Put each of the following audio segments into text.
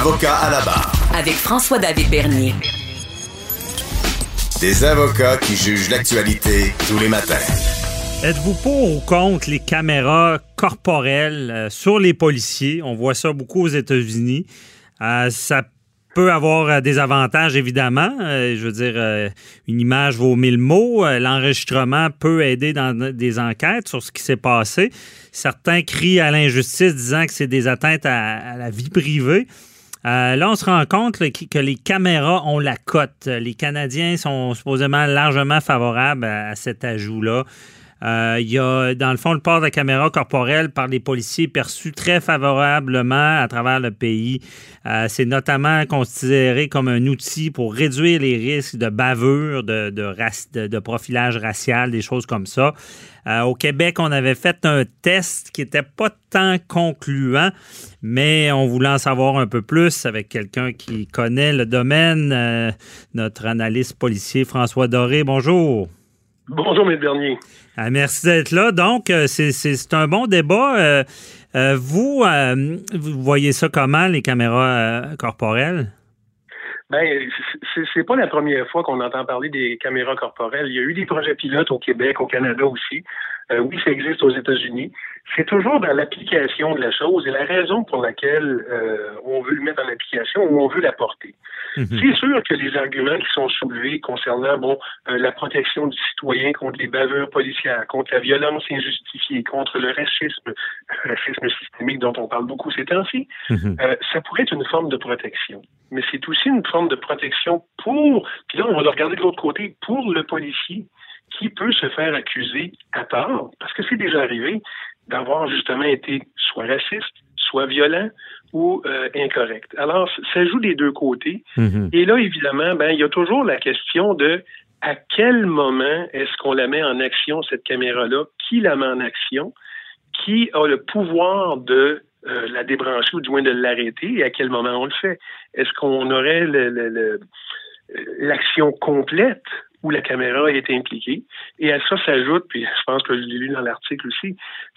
Avocat à la barre. Avec François-David Bernier. Des avocats qui jugent l'actualité tous les matins. Êtes-vous pour ou contre les caméras corporelles euh, sur les policiers? On voit ça beaucoup aux États-Unis. Euh, ça peut avoir euh, des avantages, évidemment. je veux dire, une image vaut mille mots. L'enregistrement peut aider dans des enquêtes sur ce qui s'est passé. Certains crient à l'injustice disant que c'est des atteintes à, la vie privée. Là, on se rend compte que les caméras ont la cote. Les Canadiens sont supposément largement favorables à cet ajout-là. Euh, il y a, dans le fond, le port de caméra corporelle par les policiers perçu très favorablement à travers le pays. Euh, c'est notamment considéré comme un outil pour réduire les risques de bavure, de, de, profilage racial, des choses comme ça. Euh, au Québec, on avait fait un test qui n'était pas tant concluant, mais on voulait en savoir un peu plus avec quelqu'un qui connaît le domaine, notre analyste policier François Doré. Bonjour. Bonjour, M. Bernier. Ah, merci d'être là. Donc, euh, c'est un bon débat. Euh, euh, vous, vous voyez ça comment, les caméras corporelles? Ben, c'est pas la première fois qu'on entend parler des caméras corporelles. Il y a eu des projets pilotes au Québec, au Canada aussi. Oui, ça existe aux États-Unis c'est toujours dans l'application de la chose et la raison pour laquelle euh, on veut le mettre en application ou on veut l'apporter. Mhm. C'est sûr que les arguments qui sont soulevés concernant bon euh, la protection du citoyen contre les bavures policières, contre la violence injustifiée, contre le racisme, racisme systémique dont on parle beaucoup ces temps-ci, mhm. euh, ça pourrait être une forme de protection. Mais c'est aussi une forme de protection pour, puis là on va le regarder de l'autre côté, pour le policier qui peut se faire accuser à part, parce que c'est déjà arrivé, d'avoir justement été soit raciste, soit violent ou euh, incorrect. Alors, ça joue des deux côtés. Mm-hmm. Et là, évidemment, ben, il y a toujours la question de à quel moment est-ce qu'on la met en action, cette caméra-là? Qui la met en action? Qui a le pouvoir de euh, la débrancher ou du moins de l'arrêter? Et à quel moment on le fait? Est-ce qu'on aurait l'action complète où la caméra a été impliquée. Et à ça s'ajoute, puis je pense que je l'ai lu dans l'article aussi,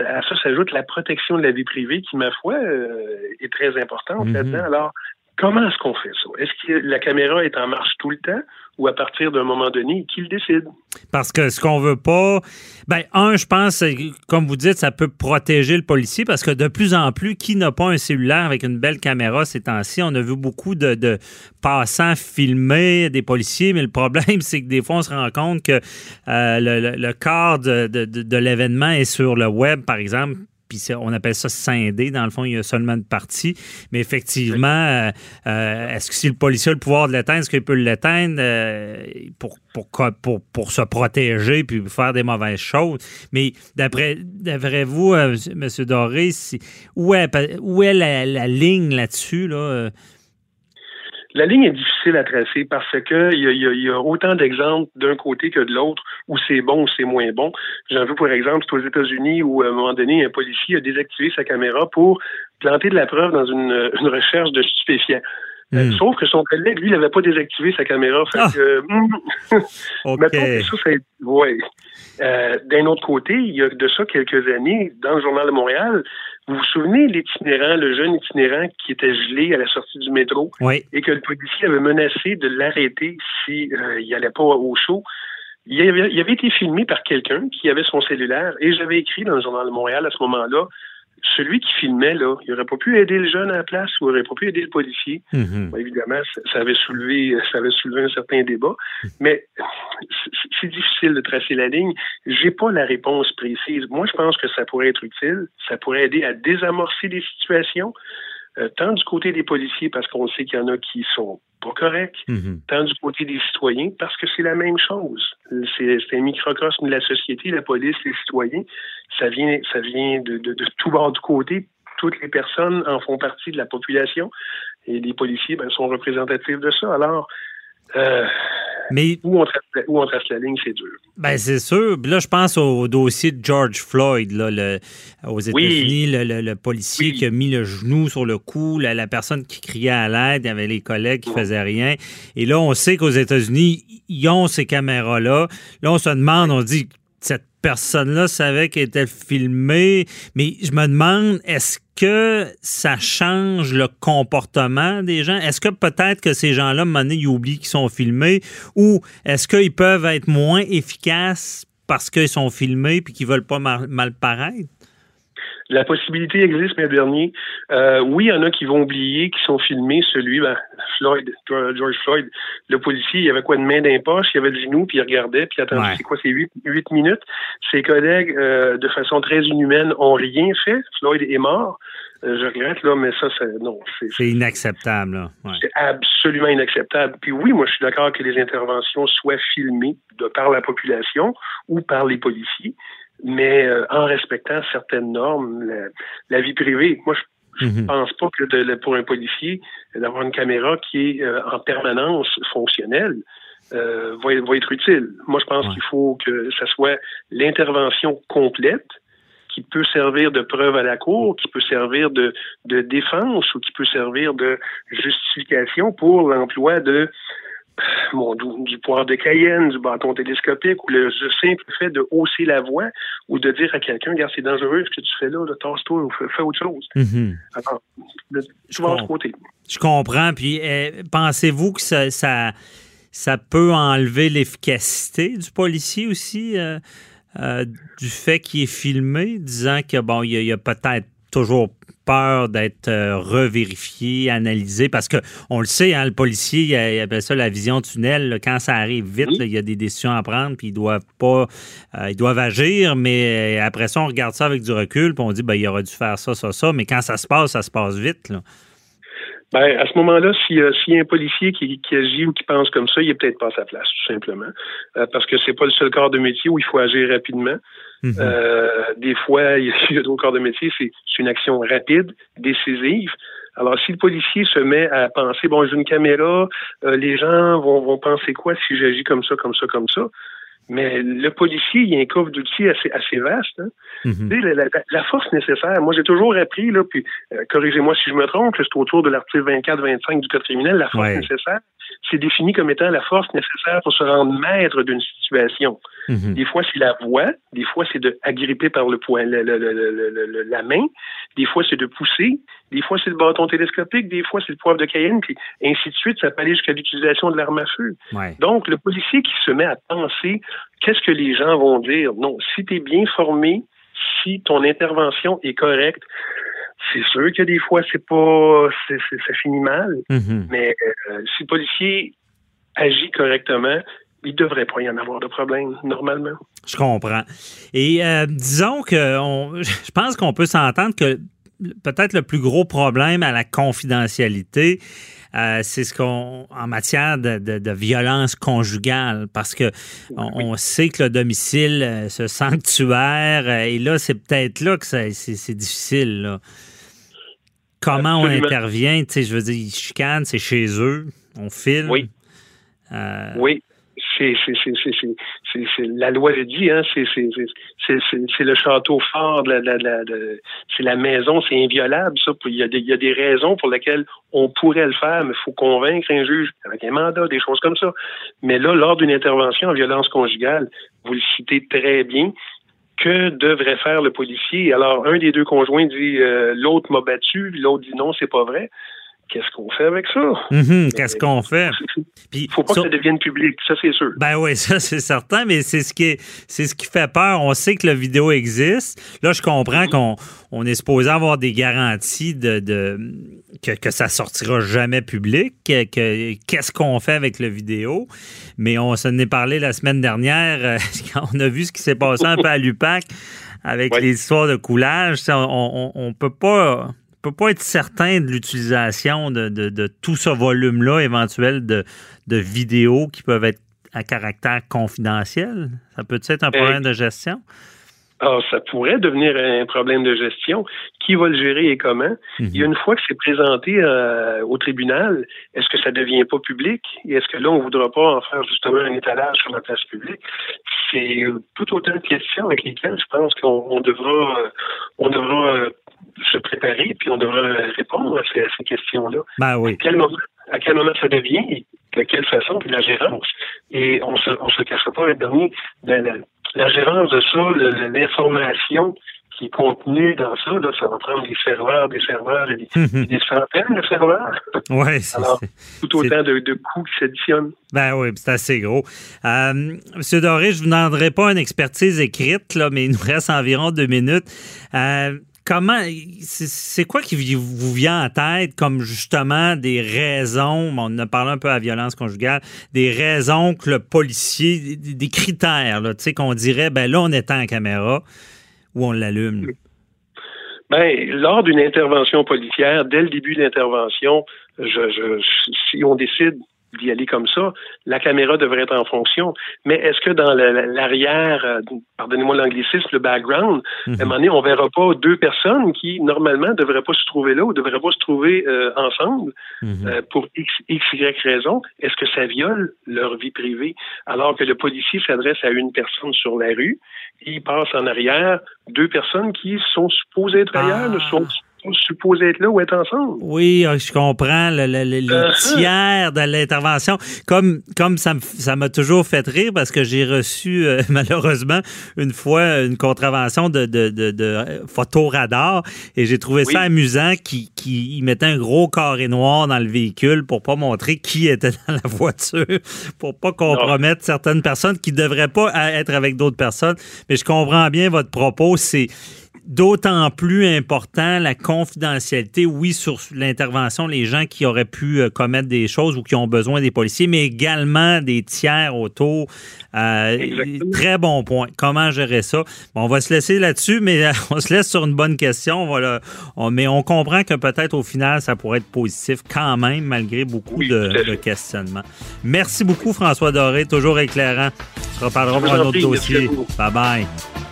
à ça s'ajoute la protection de la vie privée qui, ma foi, euh, est très importante mm-hmm. là-dedans. Alors, comment est-ce qu'on fait ça? Est-ce que la caméra est en marche tout le temps ou à partir d'un moment donné, qui le décide? Parce que ce qu'on veut pas, ben un, je pense, comme vous dites, ça peut protéger le policier parce que de plus en plus, qui n'a pas un cellulaire avec une belle caméra ces temps-ci? On a vu beaucoup de, passants filmer des policiers, mais le problème, c'est que des fois, on se rend compte que euh, le, le, de l'événement est sur le web, par exemple, on appelle ça scindé. Dans le fond, il y a seulement une partie. Mais effectivement, euh, euh, est-ce que si le policier a le pouvoir de l'éteindre, est-ce qu'il peut l'éteindre euh, pour, pour, pour, se protéger puis faire des mauvaises choses? Mais d'après, vous, M. Doré, où est, où est la, la ligne là-dessus? Là? La ligne est difficile à tracer parce que il y a, autant d'exemples d'un côté que de l'autre où c'est bon ou c'est moins bon. J'en veux pour exemple, c'est aux États-Unis où à un moment donné, un policier a désactivé sa caméra pour planter de la preuve dans une, recherche de stupéfiants. Euh, hmm. Sauf que son collègue, lui, n'avait pas désactivé sa caméra. Fait ah. que, hmm. ça, c'est... Ouais. Euh, d'un autre côté, il y a de ça quelques années, dans le Journal de Montréal, vous vous souvenez l'itinérant, le jeune itinérant qui était gelé à la sortie du métro et que le policier avait menacé de l'arrêter s'il si, euh, n'allait pas au show? Il avait, il avait été filmé par quelqu'un qui avait son cellulaire et j'avais écrit dans le Journal de Montréal à ce moment-là celui qui filmait, là, il n'aurait pas pu aider le jeune à la place ou il n'aurait pas pu aider le policier. Mm-hmm. évidemment, ça, avait soulevé, ça avait soulevé un certain débat, mais c'est difficile de tracer la ligne. J'ai pas la réponse précise. Moi, je pense que ça pourrait être utile. Ça pourrait aider à désamorcer des situations. Euh, tant du côté des policiers, parce qu'on sait qu'il y en a qui sont pas corrects, mhm. tant du côté des citoyens, parce que c'est la même chose. C'est un microcosme de la société, la police, les citoyens. Ça vient, ça vient de, de, tout bord du côté toutes les personnes en font partie de la population et les policiers ben, sont représentatifs de ça. Alors, euh, mais où on, trace, où on trace la ligne, c'est dur. Ben c'est sûr. Là, je pense au dossier de George Floyd, là, le, aux États-Unis, le, le, policier qui a mis le genou sur le cou, la, la personne qui criait à l'aide, il y avait les collègues qui faisaient rien. Et là, on sait qu'aux États-Unis, ils ont ces caméras-là. Là, on se demande, on dit, cette personne-là savait qu'elle était filmée, mais je me demande, est-ce que ça change le comportement des gens? Est-ce que peut-être que ces gens-là, à ils oublient qu'ils sont filmés? Ou est-ce qu'ils peuvent être moins efficaces parce qu'ils sont filmés puis qu'ils veulent pas mal paraître? La possibilité existe, mais dernier. Euh, oui, il y en a qui vont oublier, qui sont filmés. Celui, ben, Floyd, George Floyd, le policier, il avait quoi de main d'un poche, il avait le genou, puis il regardait, puis attendez, c'est quoi, c'est huit, huit minutes? Ses collègues, euh, de façon très inhumaine, ont rien fait. Floyd est mort. Euh, je regrette, là, mais ça, c'est, non. C'est inacceptable, là. C'est absolument inacceptable. Puis oui, moi, je suis d'accord que les interventions soient filmées de par la population ou par les policiers mais euh, en respectant certaines normes, la, vie privée. Moi, je ne mhm. pense pas que de, pour un policier, d'avoir une caméra qui est euh, en permanence fonctionnelle euh, va, va, être utile. Moi, je pense qu'il faut que ce soit l'intervention complète qui peut servir de preuve à la cour, qui peut servir de, de défense ou qui peut servir de justification pour l'emploi de bon, du, poire de Cayenne, du bâton télescopique, ou le, simple fait de hausser la voix ou de dire à quelqu'un, regarde, c'est dangereux ce que tu fais là, tasse-toi ou fais, autre chose. Mhm. je, côté. Je comprends. Puis eh, pensez-vous que ça, ça, peut enlever l'efficacité du policier aussi? Euh, euh, du fait qu'il est filmé, disant que bon, il y a peut-être toujours peur d'être euh, revérifié, analysé, parce que on le sait, hein, le policier, il, appelle ça la vision tunnel. quand ça arrive vite, il y a des décisions à prendre, puis ils doivent pas, euh, ils doivent agir, mais euh, après ça, on regarde ça avec du recul, puis on dit, ben, il aurait dû faire ça, ça, ça, mais quand ça se passe, ça se passe vite. Là. Ben, à ce moment-là, s'il y a un policier qui, agit ou qui pense comme ça, il n'est peut-être pas à sa place, tout simplement. parce que c'est pas le seul corps de métier où il faut agir rapidement. Mhm. Euh, des fois, il y a d'autres corps de métier, c'est une action rapide, décisive. Alors, si le policier se met à penser, bon, j'ai une caméra, euh, les gens vont, vont penser quoi si j'agis comme ça, comme ça, comme ça? Mais le policier, il y a un coffre d'outils assez, assez vaste. Hein. Mhm. la, force nécessaire, moi j'ai toujours appris, là, puis euh, corrigez-moi si je me trompe, c'est autour de l'article 24-25 du Code criminel, la force nécessaire, c'est défini comme étant la force nécessaire pour se rendre maître d'une situation. Mhm. Des fois, c'est la voix, des fois, c'est de agripper par le poing, la main, des fois, c'est de pousser, des fois, c'est le bâton télescopique, des fois, c'est le poivre de Cayenne, puis ainsi de suite, ça peut aller jusqu'à l'utilisation de l'arme à feu. Donc, le policier qui se met à penser qu'est-ce que les gens vont dire, non, si tu es bien formé, si ton intervention est correcte, c'est sûr que des fois, c'est pas, ça finit mal, mhm. mais euh, si le policier agit correctement, il ne devrait pas y en avoir de problème, normalement. Je comprends. Et euh, disons que je pense qu'on peut s'entendre que peut-être le plus gros problème à la confidentialité, euh, c'est ce qu'on en matière de, violence conjugale, parce que on, sait que le domicile, ce sanctuaire, et là, c'est peut-être là que c'est difficile. Là comment on intervient? Tu sais, je veux dire, ils chicanent, c'est chez eux, on filme. Oui. Euh, oui. C'est, la loi le dit, hein, c'est, le château fort, de la, c'est la maison, c'est inviolable, ça. Il y, a des, il y a des raisons pour lesquelles on pourrait le faire, mais il faut convaincre un juge avec un mandat, des choses comme ça. Mais là, lors d'une intervention en violence conjugale, vous le citez très bien, que devrait faire le policier? Alors, un des deux conjoints dit euh, l'autre m'a battu, l'autre dit non, c'est pas vrai. Qu'est-ce qu'on fait avec ça? Mhm, qu'est-ce qu'on fait? Il faut pas que ça devienne public, ça c'est sûr. Ben oui, ça c'est certain, mais c'est ce qui est, c'est ce qui fait peur. On sait que la vidéo existe. Là, je comprends qu'on on est supposé avoir des garanties de, de que, que, ça sortira jamais public. Que, qu'est-ce qu'on fait avec la vidéo? Mais on s'en est parlé la semaine dernière euh, quand on a vu ce qui s'est passé un peu à l'UPAC avec les histoires de coulage. On, on, on peut pas peut pas être certain de l'utilisation de, tout ce volume-là éventuel de, vidéos qui peuvent être à caractère confidentiel? Ça peut être un problème de gestion? Alors, ça pourrait devenir un problème de gestion. Qui va le gérer et comment? Mhm. Y a une fois que c'est présenté euh, au tribunal, est-ce que ça devient pas public? Et est-ce que là, on voudra pas en faire justement un étalage sur la place publique? C'est tout autant de questions avec lesquelles je pense qu'on on devra, euh, on devra euh, se préparer puis on devra répondre à ces, à ces questions-là. Ben oui. À quel moment, à quel moment ça devient et de quelle façon, puis la gérance. Et on se, on se cachera pas le dernier, la, la, la gérance de ça, l'information qui est contenue dans ça, là, ça va prendre des serveurs, des serveurs et des, et des centaines de serveurs. Alors, c'est- tout autant de, de coûts qui s'additionnent. Ben oui, c'est assez gros. Euh, Monsieur Doré, je ne vous demanderai pas une expertise écrite, là, mais il nous reste environ deux minutes. Euh, comment, c'est quoi qui vous vient en tête comme justement des raisons, on a parlé un peu à violence conjugale, des raisons que le policier, des, critères, tu sais, qu'on dirait, ben là, on éteint la caméra ou on l'allume? Ben, lors d'une intervention policière, dès le début de l'intervention, je, je, si on décide d'y aller comme ça, la caméra devrait être en fonction. Mais est-ce que dans la- la- l'arrière, euh, pardonnez-moi l'anglicisme, le background, à un moment donné, on verra pas deux personnes qui, normalement, ne devraient pas se trouver là ou ne devraient pas se trouver euh, ensemble Mhm. euh, pour X, X, Y raison? Est-ce que ça viole leur vie privée? Alors que le policier s'adresse à une personne sur la rue, il passe en arrière deux personnes qui sont supposées être ailleurs, Ah. ne sont sont supposées être là ou être ensemble. Oui, euh, je comprends le, le- le- les Uh-huh. tiers de l'intervention. Comme comme ça ça m'a toujours fait rire parce que j'ai reçu euh, malheureusement une fois une contravention de, de, de, de euh, photoradar et j'ai trouvé ça amusant qui qui mettait un gros carré noir dans le véhicule pour pas montrer qui était dans la voiture, pour pas compromettre certaines personnes qui devraient pas être avec d'autres personnes. Mais je comprends bien votre propos, c'est d'autant plus important la confidentialité, oui, sur l'intervention, les gens qui auraient pu euh, commettre des choses ou qui ont besoin des policiers, mais également des tiers autour. Euh, très bon point. Comment gérer ça? Bon, on va se laisser là-dessus, mais euh, on se laisse sur une bonne question. On, mais on comprend que peut-être au final, ça pourrait être positif quand même, malgré beaucoup Oui, de, questionnements. Merci beaucoup, François Doré, toujours éclairant. On se reparlera pour un autre dossier. à vous. Bye bye.